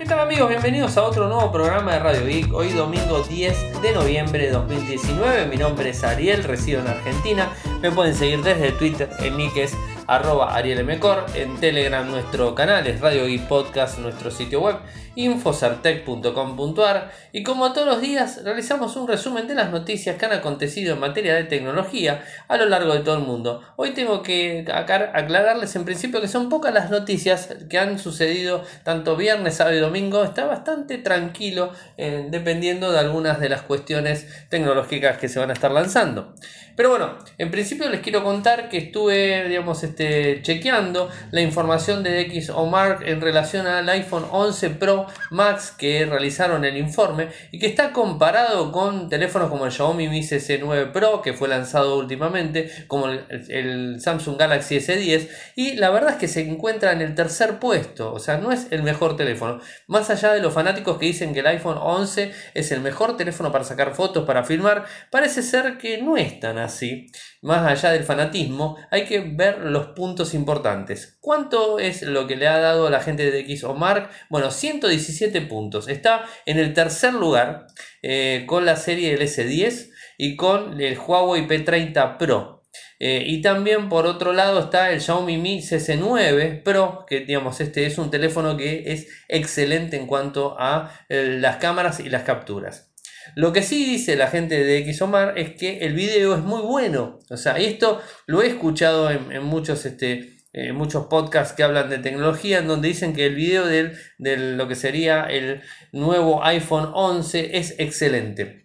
¿Qué tal amigos? Bienvenidos a otro nuevo programa de Radio Geek. Hoy domingo 10 de noviembre de 2019. Mi nombre es Ariel, resido en Argentina. Me pueden seguir desde Twitter, en mi que es arroba arielmcor. En Telegram nuestro canal es Radio Geek Podcast, nuestro sitio web infosartec.com.ar y como todos los días realizamos un resumen de las noticias que han acontecido en materia de tecnología a lo largo de todo el mundo. Hoy tengo que aclararles en principio que son pocas las noticias que han sucedido tanto viernes, sábado y domingo. Está bastante tranquilo eh, dependiendo de algunas de las cuestiones tecnológicas que se van a estar lanzando. Pero bueno, en principio les quiero contar que estuve, digamos, este, chequeando la información de DxOMark en relación al iPhone 11 Pro Max que realizaron el informe y que está comparado con teléfonos como el Xiaomi Mi CC9 Pro que fue lanzado últimamente, como el, Samsung Galaxy S10 y la verdad es que se encuentra en el tercer puesto, o sea, no es el mejor teléfono. Más allá de los fanáticos que dicen que el iPhone 11 es el mejor teléfono para sacar fotos, para filmar, parece ser que no es tan así. Más allá del fanatismo, hay que ver los puntos importantes. ¿Cuánto es lo que le ha dado la gente de DxOMark? Bueno, 117 puntos. Está en el tercer lugar eh, con la serie del S10 y con el Huawei P30 Pro. Eh, y también por otro lado está el Xiaomi Mi CC9 Pro, que digamos este es un teléfono que es excelente en cuanto a eh, las cámaras y las capturas. Lo que sí dice la gente de XOMAR es que el video es muy bueno. O sea, esto lo he escuchado en, muchos este, eh, muchos podcasts que hablan de tecnología, en donde dicen que el video de lo que sería el nuevo iPhone 11 es excelente.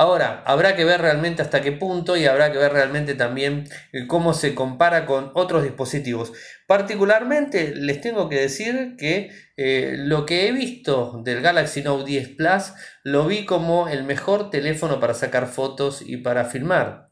Ahora, habrá que ver realmente hasta qué punto y habrá que ver realmente también eh, cómo se compara con otros dispositivos. Particularmente les tengo que decir que eh, lo que he visto del Galaxy Note 10 Plus lo vi como el mejor teléfono para sacar fotos y para filmar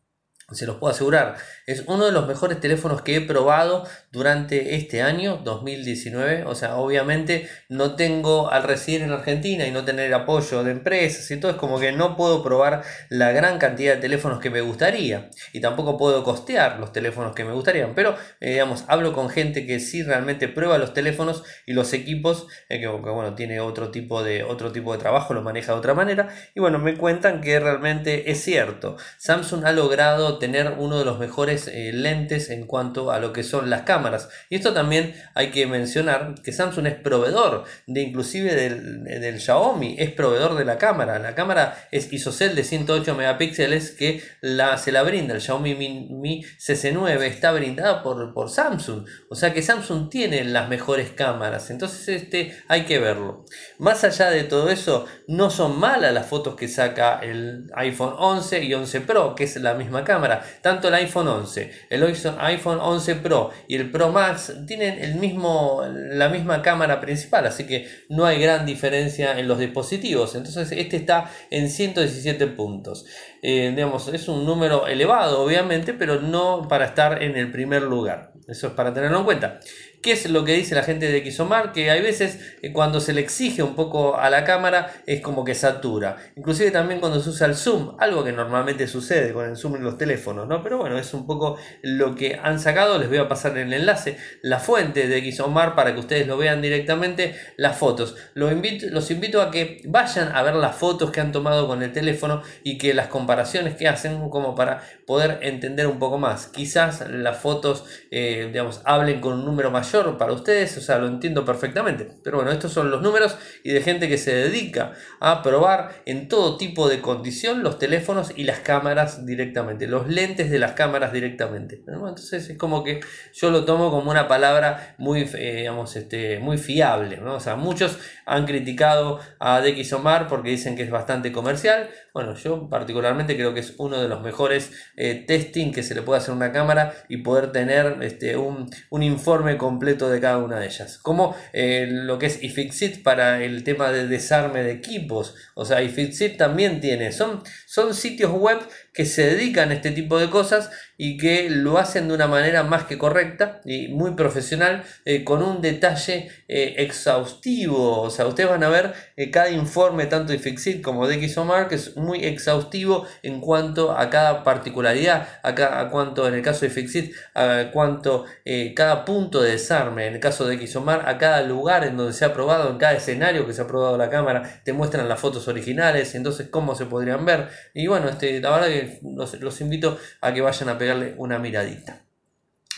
se los puedo asegurar. Es uno de los mejores teléfonos que he probado durante este año 2019. O sea, obviamente no tengo al residir en Argentina y no tener apoyo de empresas y todo, es como que no puedo probar la gran cantidad de teléfonos que me gustaría. Y tampoco puedo costear los teléfonos que me gustarían. Pero, eh, digamos, hablo con gente que sí realmente prueba los teléfonos y los equipos, eh, que, bueno, tiene otro tipo, de, otro tipo de trabajo, lo maneja de otra manera. Y bueno, me cuentan que realmente es cierto. Samsung ha logrado tener uno de los mejores eh, lentes en cuanto a lo que son las cámaras. Y esto también hay que mencionar que Samsung es proveedor de inclusive del, Xiaomi, es proveedor de la cámara. La cámara es ISOCELL de 108 megapíxeles que la, se la brinda el Xiaomi Mi, CC9, está brindada por, por Samsung. O sea que Samsung tiene las mejores cámaras. Entonces este, hay que verlo. Más allá de todo eso, no son malas las fotos que saca el iPhone 11 y 11 Pro, que es la misma cámara tanto el iPhone 11, el iPhone 11 Pro y el Pro Max tienen el mismo, la misma cámara principal, así que no hay gran diferencia en los dispositivos. Entonces este está en 117 puntos. Eh, digamos, es un número elevado, obviamente, pero no para estar en el primer lugar. Eso es para tenerlo en cuenta. ¿Qué es lo que dice la gente de Xomar? Que hay veces eh, cuando se le exige un poco a la cámara es como que satura. Inclusive también cuando se usa el zoom, algo que normalmente sucede con el zoom en los teléfonos, ¿no? Pero bueno, es un poco lo que han sacado. Les voy a pasar en el enlace la fuente de Xomar para que ustedes lo vean directamente, las fotos. Los invito, los invito a que vayan a ver las fotos que han tomado con el teléfono y que las comparaciones que hacen como para poder entender un poco más. Quizás las fotos, eh, digamos, hablen con un número mayor para ustedes, o sea, lo entiendo perfectamente. Pero bueno, estos son los números y de gente que se dedica a probar en todo tipo de condición los teléfonos y las cámaras directamente, los lentes de las cámaras directamente. Entonces es como que yo lo tomo como una palabra muy, eh, digamos, este, muy fiable. ¿no? O sea, muchos han criticado a DxOMar porque dicen que es bastante comercial. Bueno, yo particularmente creo que es uno de los mejores eh, testing que se le puede hacer a una cámara y poder tener este, un, un informe completo completo de cada una de ellas. Como eh, lo que es iFixit para el tema de desarme de equipos. O sea, iFixit también tiene. Son, son sitios web que se dedican a este tipo de cosas y que lo hacen de una manera más que correcta y muy profesional eh, con un detalle eh, exhaustivo. O sea, ustedes van a ver eh, cada informe tanto de Fixit como de XOMAR que es muy exhaustivo en cuanto a cada particularidad, a, a cuanto en el caso de Fixit, a cuanto cada punto de desarme, en el caso de XOMAR, a cada lugar en donde se ha probado, en cada escenario que se ha probado la cámara, te muestran las fotos originales, entonces cómo se podrían ver. Y bueno, este, la verdad que los, invito a que vayan a pegarle una miradita.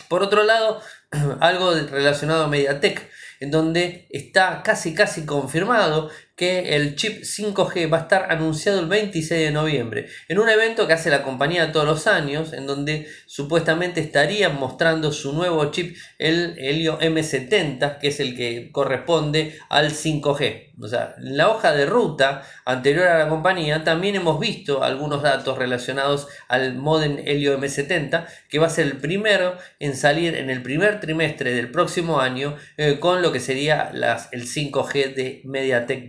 Por otro lado, algo relacionado a Mediatek, en donde está casi casi confirmado que el chip 5G va a estar anunciado el 26 de noviembre, en un evento que hace la compañía todos los años, en donde supuestamente estarían mostrando su nuevo chip, el Helio M70, que es el que corresponde al 5G. O sea, en la hoja de ruta anterior a la compañía también hemos visto algunos datos relacionados al modem Helio M70, que va a ser el primero en salir en el primer trimestre del próximo año eh, con lo que sería las, el 5G de MediaTek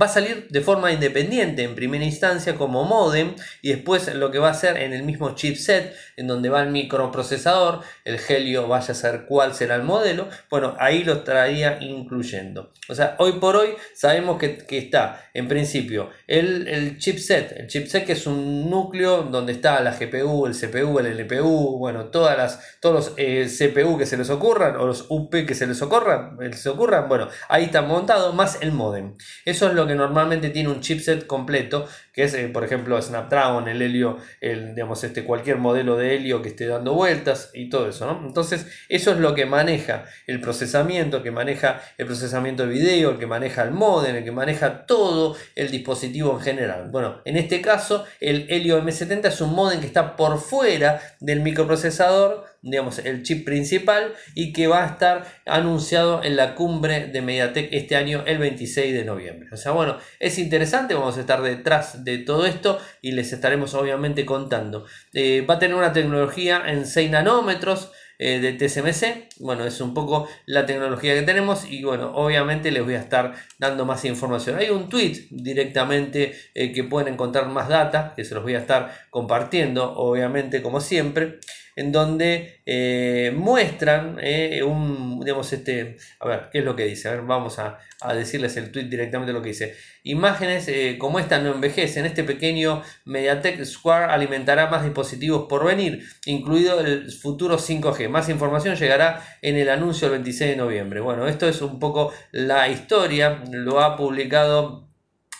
Va a salir de forma independiente en primera instancia como modem y después lo que va a ser en el mismo chipset en donde va el microprocesador, el Helio vaya a ser cuál será el modelo, bueno, ahí lo estaría incluyendo. O sea, hoy por hoy sabemos que, está en principio el, chipset, el chipset que es un núcleo donde está la GPU, el CPU, el LPU, bueno, todas las, todos los eh, CPU que se les ocurran o los UP que se les ocurran, se ocurran, bueno, ahí está montado más el modem. Eso es lo que normalmente tiene un chipset completo, que es, eh, por ejemplo, Snapdragon, el Helio, el, digamos, este, cualquier modelo de Helio que esté dando vueltas y todo eso, ¿no? Entonces, eso es lo que maneja el procesamiento, que maneja el procesamiento de video, el que maneja el modem, el que maneja todo el dispositivo en general. Bueno, en este caso, el Helio M70 es un modem que está por fuera del microprocesador, digamos, el chip principal y que va a estar anunciado en la cumbre de MediaTek este año, el 26 de noviembre. O sea, bueno, es interesante, vamos a estar detrás de todo esto y les estaremos obviamente contando. Eh, va a tener una tecnología en 6 nanómetros, eh, de TSMC. Bueno, es un poco la tecnología que tenemos y bueno, obviamente les voy a estar dando más información. Hay un tweet directamente eh, que pueden encontrar más data, que se los voy a estar compartiendo, obviamente como siempre en donde eh, muestran eh, un, digamos, este, a ver, ¿qué es lo que dice? A ver, vamos a, decirles el tweet directamente lo que dice. Imágenes eh, como esta no envejecen. Este pequeño Mediatek Square alimentará más dispositivos por venir, incluido el futuro 5G. Más información llegará en el anuncio el 26 de noviembre. Bueno, esto es un poco la historia. Lo ha publicado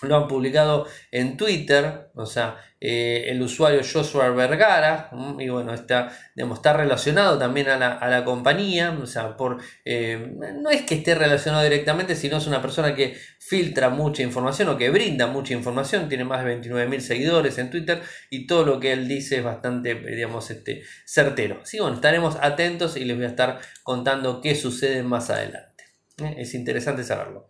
lo han publicado en Twitter, o sea, eh, el usuario Joshua Vergara, y bueno, está, relacionado también a la, compañía, o sea, por, eh, no es que esté relacionado directamente, sino es una persona que filtra mucha información o que brinda mucha información, tiene más de 29.000 seguidores en Twitter y todo lo que él dice es bastante, digamos, este, certero. Así bueno, estaremos atentos y les voy a estar contando qué sucede más adelante. ¿eh? Es interesante saberlo.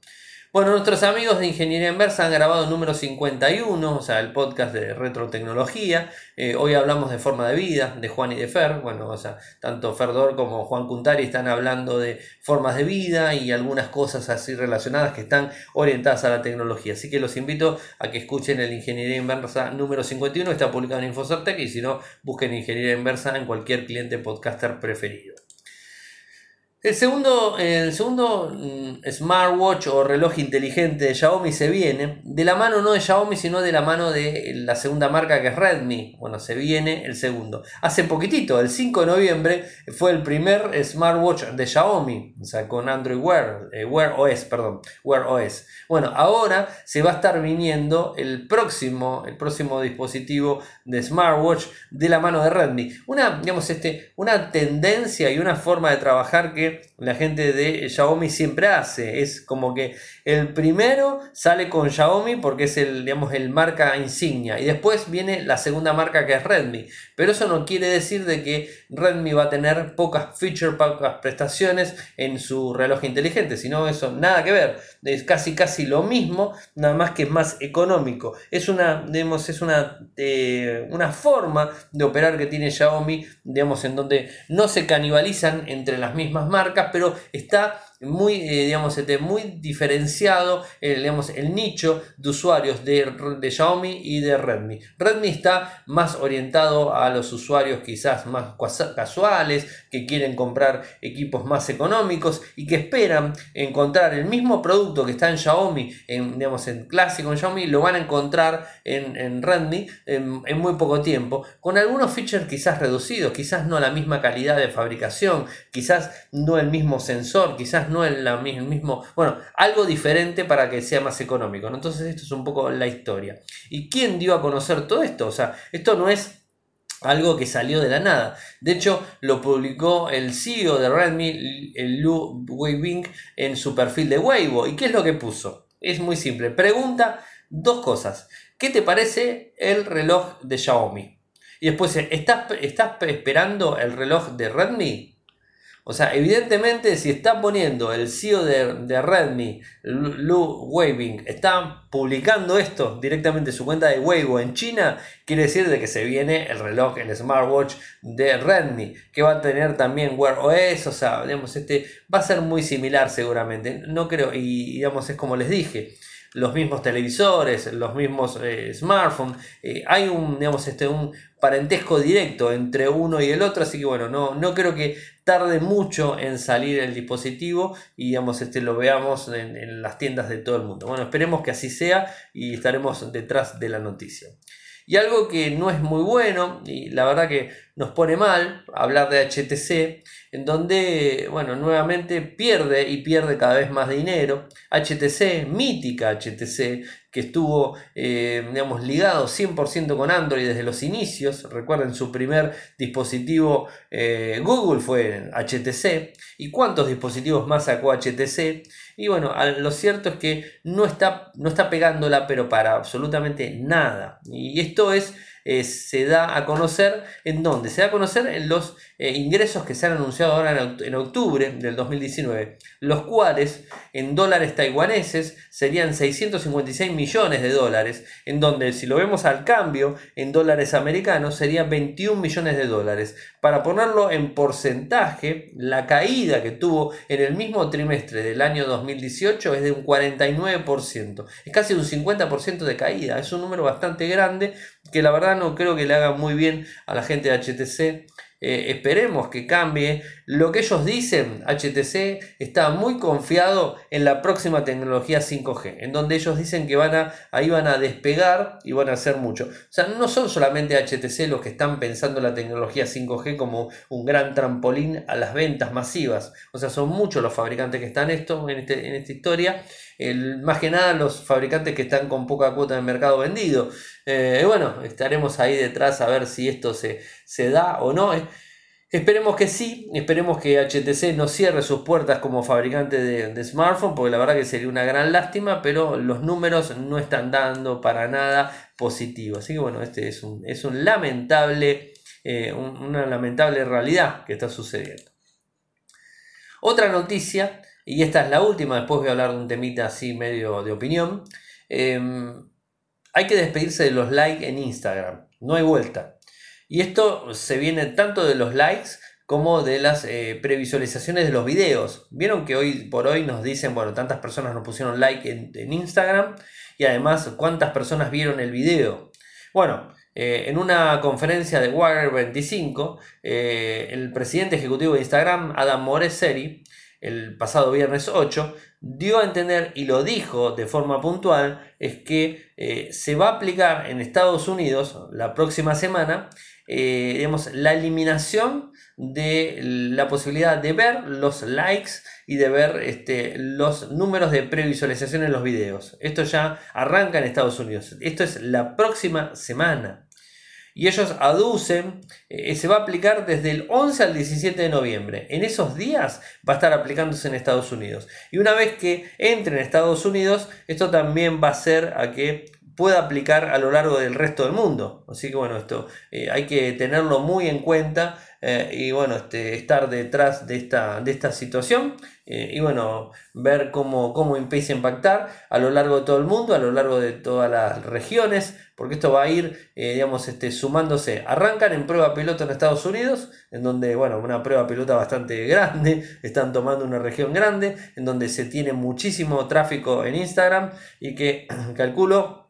Bueno, nuestros amigos de Ingeniería Inversa han grabado el número 51, o sea, el podcast de retrotecnología. Eh, hoy hablamos de forma de vida, de Juan y de Fer. Bueno, o sea, tanto Ferdor como Juan Cuntari están hablando de formas de vida y algunas cosas así relacionadas que están orientadas a la tecnología. Así que los invito a que escuchen el Ingeniería Inversa número 51, está publicado en Infocertec y si no, busquen Ingeniería Inversa en cualquier cliente podcaster preferido. El segundo, el segundo mm, smartwatch o reloj inteligente de Xiaomi se viene de la mano no de Xiaomi, sino de la mano de la segunda marca que es Redmi. Bueno, se viene el segundo. Hace poquitito, el 5 de noviembre, fue el primer smartwatch de Xiaomi, o sea, con Android Wear, eh, Wear OS, perdón, Wear OS. Bueno, ahora se va a estar viniendo el próximo, el próximo dispositivo de smartwatch de la mano de Redmi. Una, digamos, este, una tendencia y una forma de trabajar que la gente de Xiaomi siempre hace. Es como que el primero sale con Xiaomi porque es el, digamos, el marca insignia. Y después viene la segunda marca que es Redmi. Pero eso no quiere decir de que Redmi va a tener pocas features, pocas prestaciones en su reloj inteligente. Sino eso, nada que ver. Es casi casi lo mismo, nada más que es más económico. Es una, digamos, es una, eh, una forma de operar que tiene Xiaomi, digamos, en donde no se canibalizan entre las mismas marcas pero está muy, eh, digamos, este, muy diferenciado eh, digamos, el nicho de usuarios de, de, Xiaomi y de Redmi. Redmi está más orientado a los usuarios quizás más casuales, que quieren comprar equipos más económicos y que esperan encontrar el mismo producto que está en Xiaomi, en, digamos, en clásico en Xiaomi, lo van a encontrar en, en Redmi en, en muy poco tiempo, con algunos features quizás reducidos, quizás no la misma calidad de fabricación, quizás no el mismo sensor, quizás no el, mismo, bueno, algo diferente para que sea más económico. Entonces esto es un poco la historia. ¿Y quién dio a conocer todo esto? O sea, esto no es algo que salió de la nada. De hecho, lo publicó el CEO de Redmi, el Lu Weibing, en su perfil de Weibo. ¿Y qué es lo que puso? Es muy simple. Pregunta dos cosas. ¿Qué te parece el reloj de Xiaomi? Y después, ¿estás, ¿estás esperando el reloj de Redmi? O sea, evidentemente si está poniendo el CEO de, Redmi, Lu Weibing, está publicando esto directamente en su cuenta de Weibo en China, quiere decir de que se viene el reloj, el smartwatch de Redmi, que va a tener también Wear OS, o sea, digamos, este va a ser muy similar seguramente. No creo, y digamos, es como les dije los mismos televisores, los mismos eh, smartphones. Eh, hay un, digamos, este, un parentesco directo entre uno y el otro, así que bueno, no, no creo que tarde mucho en salir el dispositivo y digamos, este, lo veamos en, en las tiendas de todo el mundo. Bueno, esperemos que así y estaremos detrás de la noticia. Y algo que no es muy bueno, y la verdad que nos pone mal, hablar de HTC, en donde, bueno, nuevamente pierde y pierde cada vez más dinero. HTC, mítica HTC, que estuvo, eh, digamos, ligado 100% con Android desde los inicios. Recuerden, su primer dispositivo eh, Google fue HTC. ¿Y cuántos dispositivos más sacó HTC? Y bueno, lo cierto es que no está, no está pegándola, pero para absolutamente nada. Y esto es eh, se da a conocer en dónde? Se da a conocer en los eh, ingresos que se han anunciado ahora en, octubre del 2019, los cuales en dólares taiwaneses serían 656 millones de dólares, en donde si lo vemos al cambio en dólares americanos serían 21 millones de dólares. Para ponerlo en porcentaje, la caída que tuvo en el mismo trimestre del año 2018 es de un 49%, es casi un 50% de caída, es un número bastante grande que la verdad no creo que le haga muy bien a la gente de HTC. Eh, esperemos que cambie. Lo que ellos dicen, HTC está muy confiado en la próxima tecnología 5G, en donde ellos dicen que van a, ahí van a despegar y van a hacer mucho. O sea, no son solamente HTC los que están pensando la tecnología 5G como un gran trampolín a las ventas masivas. O sea, son muchos los fabricantes que están en, este, en esta historia. Más que nada los fabricantes que están con poca cuota de mercado vendido. Eh, bueno, estaremos ahí detrás a ver si esto se, se da o no. Esperemos que sí, esperemos que HTC no cierre sus puertas como fabricante de, de smartphone, porque la verdad que sería una gran lástima, pero los números no están dando para nada positivo. Así que bueno, este es un, es un lamentable, eh, una lamentable realidad que está sucediendo. Otra noticia y esta es la última, después voy a hablar de un temita así medio de opinión. Em, hay que despedirse de los likes en Instagram, no hay vuelta. Y esto se viene tanto de los likes como de las eh, previsualizaciones de los videos. Vieron que hoy por hoy nos dicen, bueno, tantas personas nos pusieron like en, Instagram y además cuántas personas vieron el video. Bueno, eh, en una conferencia de Wire 25, eh, el presidente ejecutivo de Instagram, Adam Moreseri, el pasado viernes 8, dio a entender y lo dijo de forma puntual, es que eh, se va a aplicar en Estados Unidos la próxima semana eh, la eliminación de la posibilidad de ver los likes y de ver este, los números de previsualización en los videos. Esto ya arranca en Estados Unidos. Esto es la próxima semana y ellos aducen, eh, se va a aplicar desde el 11 al 17 de noviembre. En esos días va a estar aplicándose en Estados Unidos. Y una vez que entre en Estados Unidos, esto también va a hacer a que pueda aplicar a lo largo del resto del mundo. Así que bueno, esto eh, hay que tenerlo muy en cuenta eh, y bueno, este, estar detrás de esta, de esta situación eh, y bueno, ver cómo, cómo empieza a impactar a lo largo de todo el mundo, a lo largo de todas las regiones, porque esto va a ir, digamos, este, sumándose. Arrancan en prueba piloto en Estados Unidos, en donde, bueno, una prueba piloto bastante grande, están tomando una región grande, en donde se tiene muchísimo tráfico en Instagram y que calculo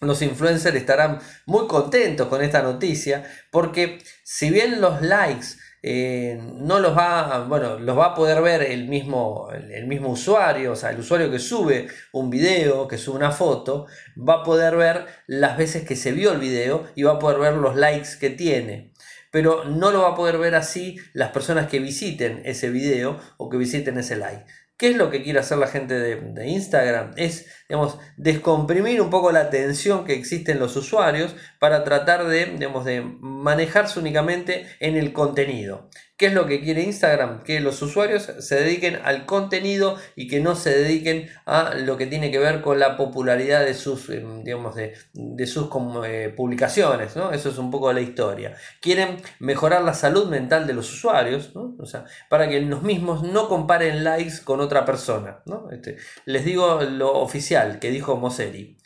los influencers estarán muy contentos con esta noticia porque si bien los likes eh, no los va, bueno, los va a poder ver el mismo, el mismo usuario, o sea, el usuario que sube un video, que sube una foto, va a poder ver las veces que se vio el video y va a poder ver los likes que tiene. Pero no lo va a poder ver así las personas que visiten ese video o que visiten ese like. ¿Qué es lo que quiere hacer la gente de, Instagram? Es, digamos, descomprimir un poco la tensión que existe en los usuarios para tratar de, digamos, de manejarse únicamente en el contenido. ¿Qué es lo que quiere Instagram? Que los usuarios se dediquen al contenido y que no se dediquen a lo que tiene que ver con la popularidad de sus, eh, digamos, de, sus eh, publicaciones, ¿no? Eso es un poco la historia. Quieren mejorar la salud mental de los usuarios, O sea, para que los mismos no comparen likes con otra persona, este, les digo lo oficial que dijo Moseri.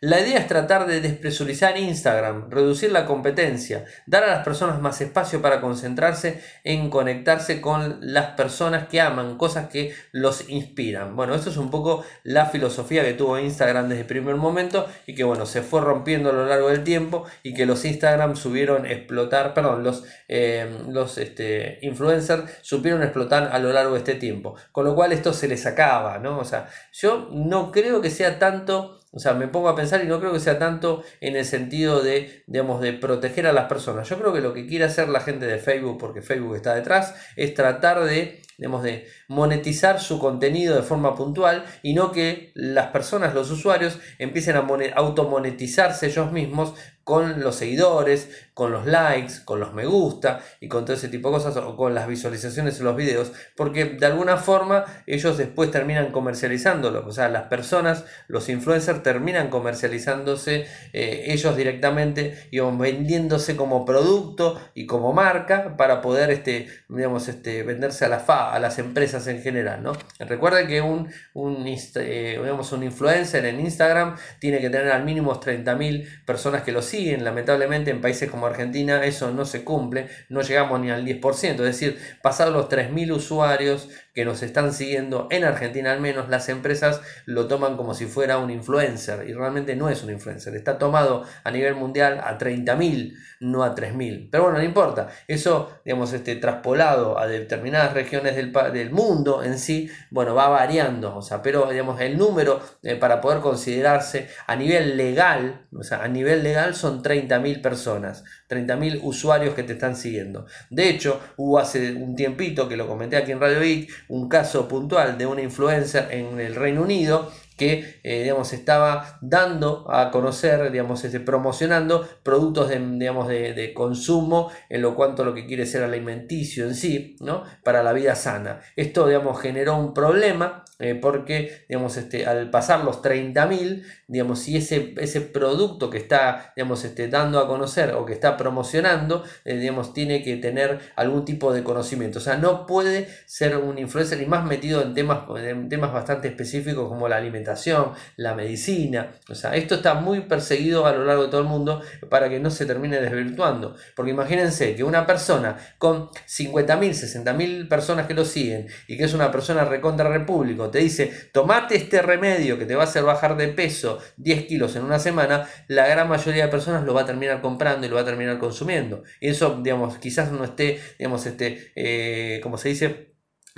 La idea es tratar de despresurizar Instagram, reducir la competencia, dar a las personas más espacio para concentrarse en conectarse con las personas que aman, cosas que los inspiran. Bueno, esto es un poco la filosofía que tuvo Instagram desde el primer momento y que bueno, se fue rompiendo a lo largo del tiempo y que los Instagram subieron explotar, perdón, los, eh, los este, influencers supieron explotar a lo largo de este tiempo. Con lo cual esto se les acaba, ¿no? O sea, yo no creo que sea tanto o sea, me pongo a pensar y no creo que sea tanto en el sentido de, digamos, de proteger a las personas. Yo creo que lo que quiere hacer la gente de Facebook, porque Facebook está detrás, es tratar de, digamos, de monetizar su contenido de forma puntual y no que las personas, los usuarios, empiecen a automonetizarse ellos mismos con los seguidores, con los likes, con los me gusta y con todo ese tipo de cosas, o con las visualizaciones en los videos, porque de alguna forma ellos después terminan comercializándolo, o sea, las personas, los influencers terminan comercializándose eh, ellos directamente y vendiéndose como producto y como marca para poder, este, digamos, este, venderse a, la fa, a las empresas en general, ¿no? Recuerden que un, un, eh, digamos, un influencer en Instagram tiene que tener al mínimo 30.000 personas que lo siguen, lamentablemente en países como Argentina eso no se cumple, no llegamos ni al 10%, es decir, pasados los 3.000 usuarios que nos están siguiendo en Argentina al menos, las empresas lo toman como si fuera un influencer y realmente no es un influencer, está tomado a nivel mundial a 30.000, no a 3.000. Pero bueno, no importa, eso, digamos, este, traspolado a determinadas regiones del, del mundo en sí, bueno, va variando, o sea, pero digamos, el número eh, para poder considerarse a nivel legal, o sea, a nivel legal son 30.000 personas, 30.000 usuarios que te están siguiendo. De hecho, hubo hace un tiempito que lo comenté aquí en Radio Geek, un caso puntual de una influencer en el Reino Unido que eh, digamos, estaba dando a conocer, digamos, este, promocionando productos de, digamos, de, consumo en lo cuanto lo que quiere ser alimenticio en sí, ¿no? para la vida sana. Esto digamos, generó un problema eh, porque digamos, este, al pasar los 30.000, digamos, si ese, ese producto que está digamos, este, dando a conocer o que está promocionando, eh, digamos, tiene que tener algún tipo de conocimiento. O sea, no puede ser un influencer y más metido en temas, en temas bastante específicos como la alimentación, la medicina. O sea, esto está muy perseguido a lo largo de todo el mundo para que no se termine desvirtuando. Porque imagínense que una persona con 50.000, 60.000 personas que lo siguen y que es una persona recontra repúblico, te dice, tomate este remedio que te va a hacer bajar de peso 10 kilos en una semana, la gran mayoría de personas lo va a terminar comprando y lo va a terminar consumiendo. Y eso, digamos, quizás no esté, digamos, este, eh, como se dice,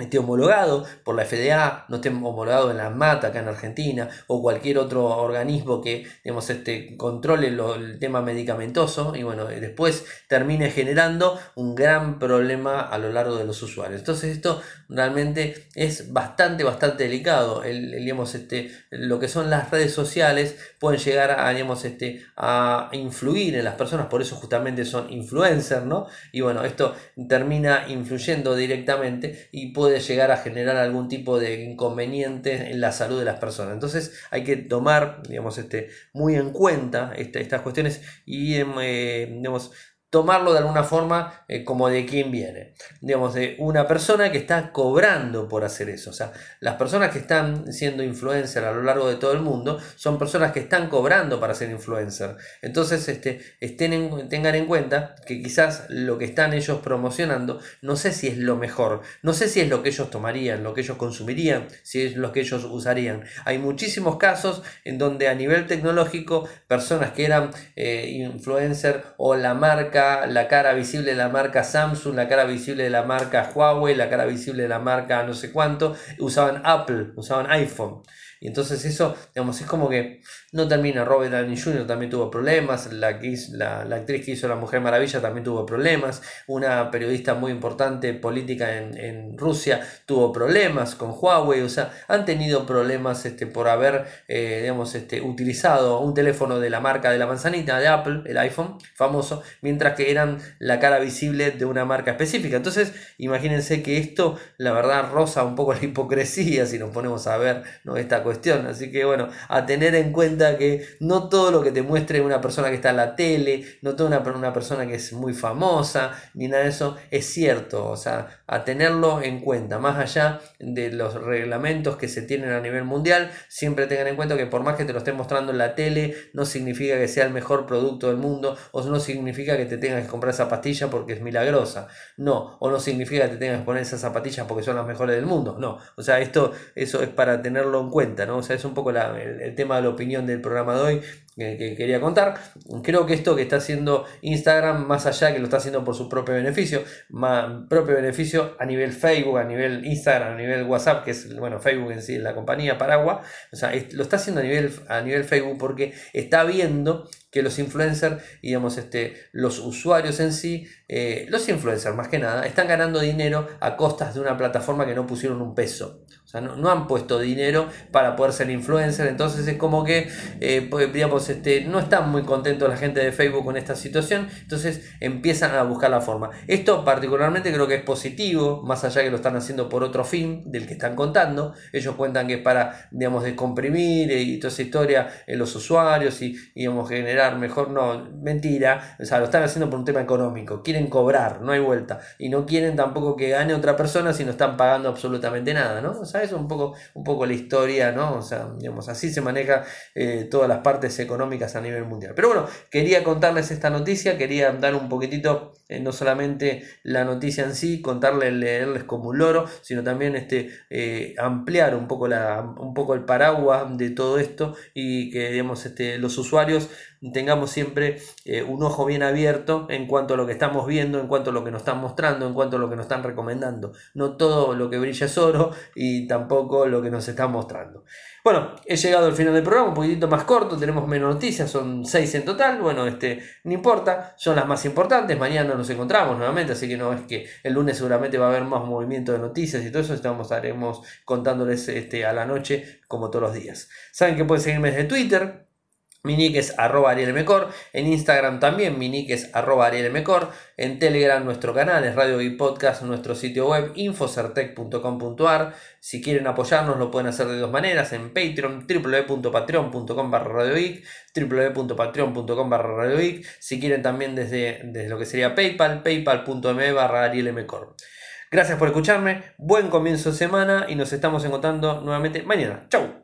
esté homologado por la FDA, no esté homologado en la MATA acá en Argentina o cualquier otro organismo que digamos, este, controle el tema medicamentoso y bueno, después termine generando un gran problema a lo largo de los usuarios. Entonces esto realmente es bastante, bastante delicado. El, digamos, este, lo que son las redes sociales pueden llegar a, digamos, este, a influir en las personas, por eso justamente son influencers, ¿no? Y bueno, esto termina influyendo directamente y puede llegar a generar algún tipo de inconveniente en la salud de las personas. Entonces hay que tomar, digamos, este, muy en cuenta estas cuestiones y, em, eh, digamos, tomarlo de alguna forma eh, como de quién viene. Digamos, de una persona que está cobrando por hacer eso. O sea, las personas que están siendo influencer a lo largo de todo el mundo son personas que están cobrando para ser influencer. Entonces, este, estén tengan en cuenta que quizás lo que están ellos promocionando, no sé si es lo mejor, no sé si es lo que ellos tomarían, lo que ellos consumirían, si es lo que ellos usarían. Hay muchísimos casos en donde a nivel tecnológico, personas que eran eh, influencer o la marca, la cara visible de la marca Samsung, la cara visible de la marca Huawei, la cara visible de la marca no sé cuánto, usaban Apple, usaban iPhone. Y entonces eso, digamos, es como que no termina. Robert Downey Jr. también tuvo problemas, la, la, la, actriz que hizo La Mujer Maravilla también tuvo problemas, una periodista muy importante política en, en Rusia tuvo problemas con Huawei, o sea, han tenido problemas este, por haber, eh, digamos, este, utilizado un teléfono de la marca de la manzanita de Apple, el iPhone famoso, mientras que eran la cara visible de una marca específica. Entonces, imagínense que esto, la verdad, roza un poco la hipocresía si nos ponemos a ver ¿no? esta cuestión. Así que bueno, a tener en cuenta que no todo lo que te muestre una persona que está en la tele, no toda una, una persona que es muy famosa, ni nada de eso, es cierto. O sea, a tenerlo en cuenta, más allá de los reglamentos que se tienen a nivel mundial, siempre tengan en cuenta que por más que te lo estén mostrando en la tele, no significa que sea el mejor producto del mundo, o no significa que te tengas que comprar esa pastilla porque es milagrosa, no, o no significa que te tengas que poner esas zapatillas porque son las mejores del mundo, no, o sea, esto, eso es para tenerlo en cuenta. O sea, es un poco el, tema de la opinión del programa de hoy que, quería contar. Creo que esto que está haciendo Instagram, más allá que lo está haciendo por su propio beneficio, más, propio beneficio a nivel Facebook, a nivel Instagram, a nivel WhatsApp, que es, bueno, Facebook en sí, la compañía Paraguas, o sea, lo está haciendo a nivel, a nivel Facebook porque está viendo que los influencers, digamos, este, los usuarios en sí, eh, los influencers más que nada, están ganando dinero a costas de una plataforma que no pusieron un peso. O sea, no, han puesto dinero para poder ser influencer. Entonces es como que, eh, pues, este, no están muy contentos la gente de Facebook con esta situación. Entonces empiezan a buscar la forma. Esto particularmente creo que es positivo, más allá que lo están haciendo por otro fin del que están contando. Ellos cuentan que es para, digamos, descomprimir y toda esa historia en los usuarios y, digamos, generar mejor no, mentira, o sea, lo están haciendo por un tema económico, quieren cobrar, no hay vuelta, y no quieren tampoco que gane otra persona si no están pagando absolutamente nada, ¿no? O sea, es un poco, un poco la historia, ¿no? O sea, digamos, así se maneja eh, todas las partes económicas a nivel mundial. Pero bueno, quería contarles esta noticia, quería dar un poquitito, eh, no solamente la noticia en sí, contarles, leerles como un loro, sino también este, eh, ampliar un poco, la, un poco el paraguas de todo esto y que, digamos, este, los usuarios tengamos siempre eh, un ojo bien abierto en cuanto a lo que estamos viendo, en cuanto a lo que nos están mostrando, en cuanto a lo que nos están recomendando. No todo lo que brilla es oro y tampoco lo que nos están mostrando. Bueno, he llegado al final del programa, un poquitito más corto, tenemos menos noticias, son seis en total. Bueno, este, no importa, son las más importantes. Mañana nos encontramos nuevamente, así que no es que el lunes seguramente va a haber más movimiento de noticias y todo eso. Estamos, estaremos contándoles este, a la noche, como todos los días. Saben que pueden seguirme desde Twitter, mi nick es arroba en Instagram también mi nick es arroba en Telegram nuestro canal es Radio y Podcast, nuestro sitio web infocertec.com.ar, si quieren apoyarnos lo pueden hacer de dos maneras, en Patreon, www.patreon.com barra www.patreon.com barra si quieren también desde, desde lo que sería PayPal, paypal.me barra arielmecor. Gracias por escucharme, buen comienzo de semana y nos estamos encontrando nuevamente mañana. Chau.